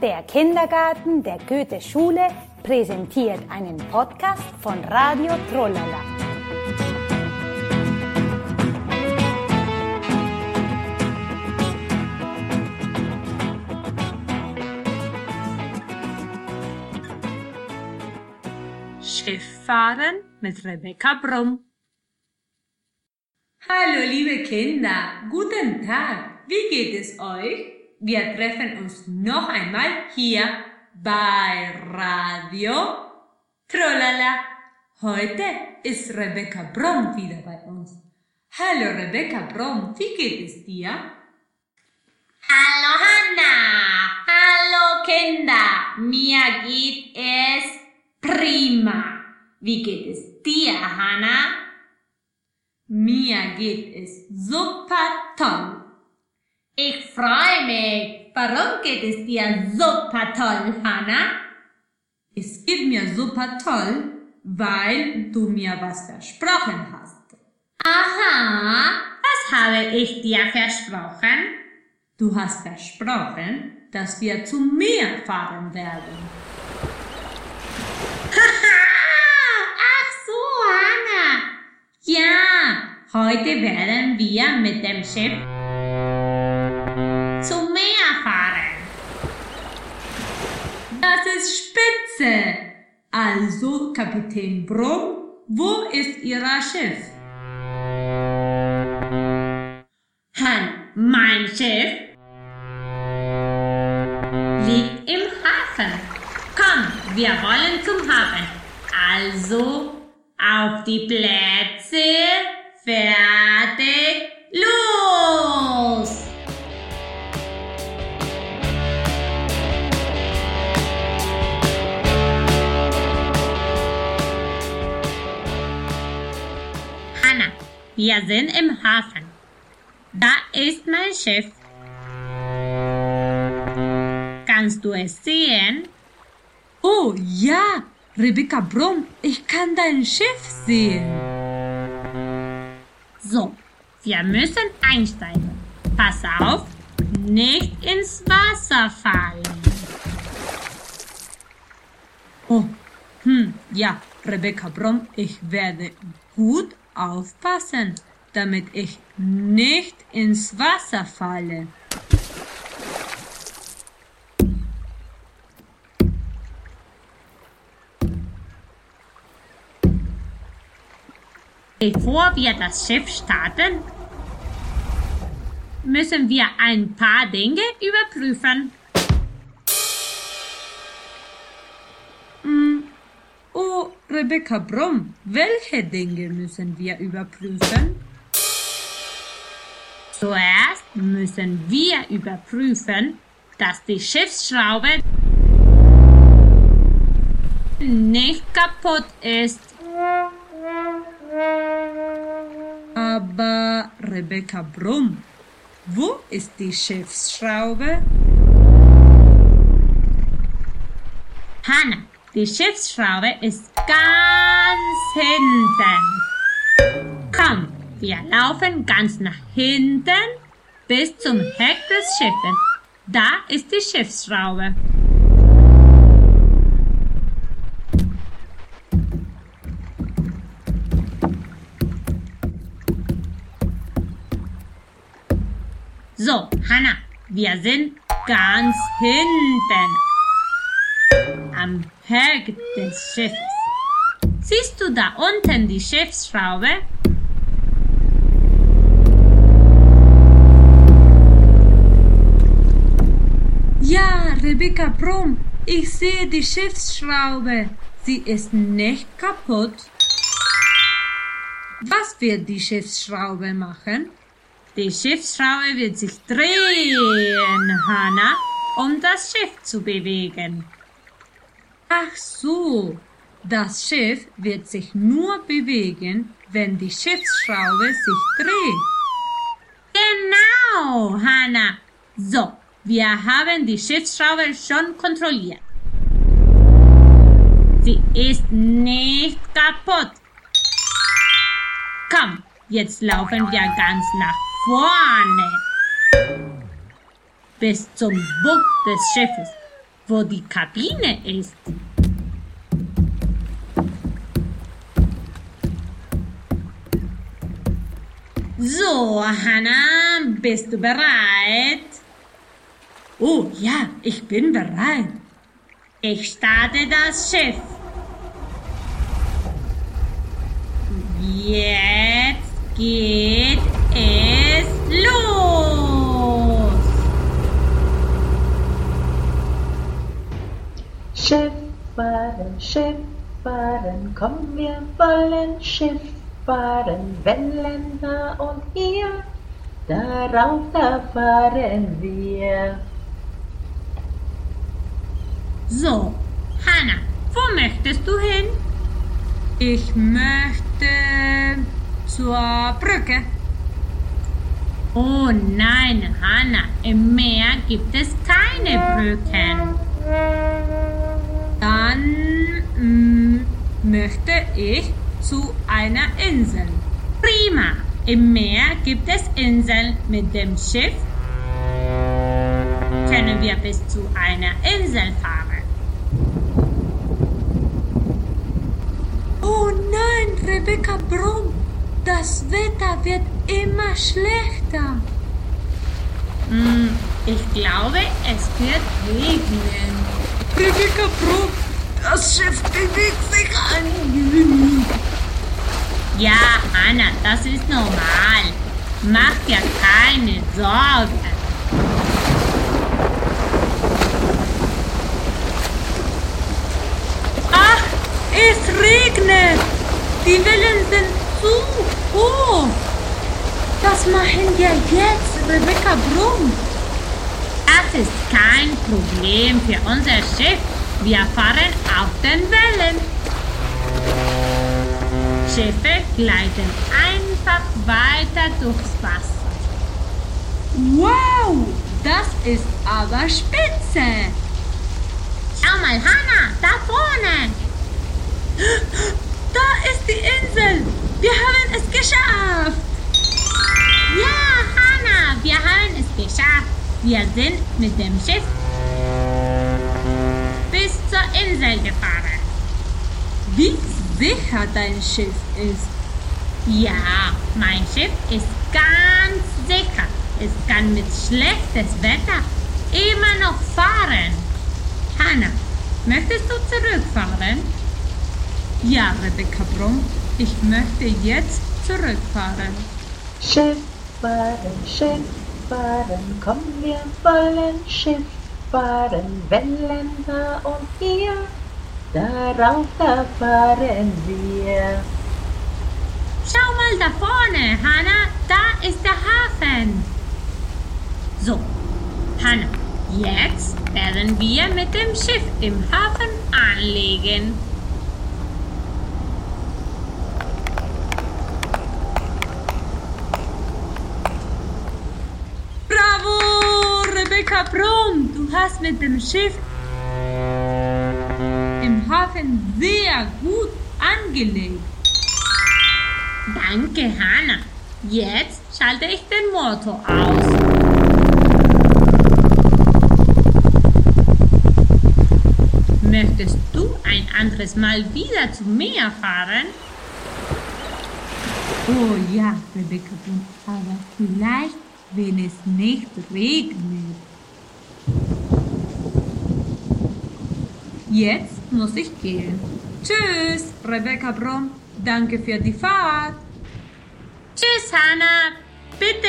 Der Kindergarten der Goethe-Schule präsentiert einen Podcast von Radio Trollala. Schifffahren mit Rebecca Brumm. Hallo liebe Kinder, guten Tag. Wie geht es euch? Wir treffen uns noch einmal hier bei Radio Trollala. Heute ist Rebecca Brumm wieder bei uns. Hallo Rebecca Brumm, wie geht es dir? Hallo Hanna, hallo Kinder, mir geht es prima. Wie geht es dir, Hanna? Mir geht es super toll. Freue mich. Warum geht es dir super toll, Hanna? Es geht mir super toll, weil du mir was versprochen hast. Aha, was habe ich dir versprochen? Du hast versprochen, dass wir zum Meer fahren werden. Ach so, Hanna. Ja, heute werden wir mit dem Schiff Also, Kapitän Brumm, wo ist Ihr Schiff? Han, mein Schiff liegt im Hafen. Komm, wir wollen zum Hafen. Also, auf die Plätze, fertig, wir sind im Hafen. Da ist mein Schiff. Kannst du es sehen? Oh ja, Rebecca Brumm, ich kann dein Schiff sehen. So, wir müssen einsteigen. Pass auf, nicht ins Wasser fallen. Oh, hm, ja, Rebecca Brumm, ich werde gut aufpassen, damit ich nicht ins Wasser falle. Bevor wir das Schiff starten, müssen wir ein paar Dinge überprüfen. Rebecca Brumm, welche Dinge müssen wir überprüfen? Zuerst müssen wir überprüfen, dass die Schiffsschraube nicht kaputt ist. Aber Rebecca Brumm, wo ist die Schiffsschraube? Hanna, die Schiffsschraube ist ganz hinten. Komm, wir laufen ganz nach hinten bis zum Heck des Schiffes. Da ist die Schiffsschraube. So, Hanna, wir sind ganz hinten am Heck des Schiffes. Siehst du da unten die Schiffsschraube? Ja, Rebecca Brumm, ich sehe die Schiffsschraube. Sie ist nicht kaputt. Was wird die Schiffsschraube machen? Die Schiffsschraube wird sich drehen, Hanna, um das Schiff zu bewegen. Ach so, das Schiff wird sich nur bewegen, wenn die Schiffsschraube sich dreht. Genau, Hanna. So, wir haben die Schiffsschraube schon kontrolliert. Sie ist nicht kaputt. Komm, jetzt laufen wir ganz nach vorne. Bis zum Bug des Schiffes. wo die Kabine ist. So, Hannah, bist du bereit? Oh ja, ich bin bereit. Ich starte das Schiff. Jetzt geht es los. Schiff fahren, Schiff fahren, komm, wir wollen Schiff da und hier, darauf da fahren wir. So, Hanna, wo möchtest du hin? Ich möchte zur Brücke. Oh nein, Hanna, im Meer gibt es keine Brücken. Dann mm, möchte ich zu einer Insel. Prima, im Meer gibt es Inseln mit dem Schiff. Können wir bis zu einer Insel fahren? Oh nein, Rebecca Brumm, das Wetter wird immer schlechter. Hm, ich glaube, es wird regnen. Rebecca Brumm, das Schiff bewegt sich an. Ja, Hanna, das ist normal. Mach dir keine Sorgen. Ach, es regnet. Die Wellen sind zu hoch. Was machen wir jetzt, Rebecca Brumm? Das ist kein Problem für unser Schiff. Wir fahren auf den Wellen. Schiffe gleiten einfach weiter durchs Wasser. Wow, das ist aber spitze. Schau mal, Hanna, da vorne. Da ist die Insel. Wir haben es geschafft. Ja, Hanna, wir haben es geschafft. Wir sind mit dem Schiff bis zur Insel gefahren. Wie sicher dein Schiff ist. Ja, mein Schiff ist ganz sicher. Es kann mit schlechtes Wetter immer noch fahren. Hanna, möchtest du zurückfahren? Ja, Rebecca Brumm, ich möchte jetzt zurückfahren. Schiff fahren, Schiff fahren, komm, wir wollen Schiff fahren, Wellen da und hier, darauf da fahren wir. Schau mal da vorne, Hanna, da ist der Hafen. So, Hanna, jetzt werden wir mit dem Schiff im Hafen anlegen. Bravo, Rebecca Brumm, du hast mit dem Schiff im Hafen sehr gut angelegt. Danke, Hanna. Jetzt schalte ich den Motor aus. Möchtest du ein anderes Mal wieder zum Meer fahren? Oh ja, Rebecca aber vielleicht, wenn es nicht regnet. Jetzt muss ich gehen. Tschüss, Rebecca Brumm. Danke für die Fahrt. Tschüss, Hanna. Bitte.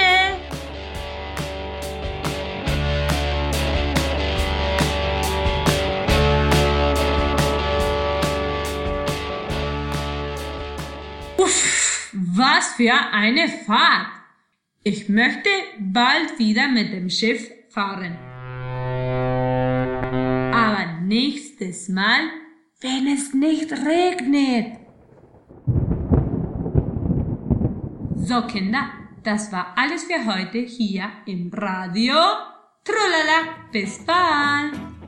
Uff, was für eine Fahrt. Ich möchte bald wieder mit dem Schiff fahren. Nächstes Mal, wenn es nicht regnet. So, Kinder, das war alles für heute hier im Radio. Trulala, bis bald!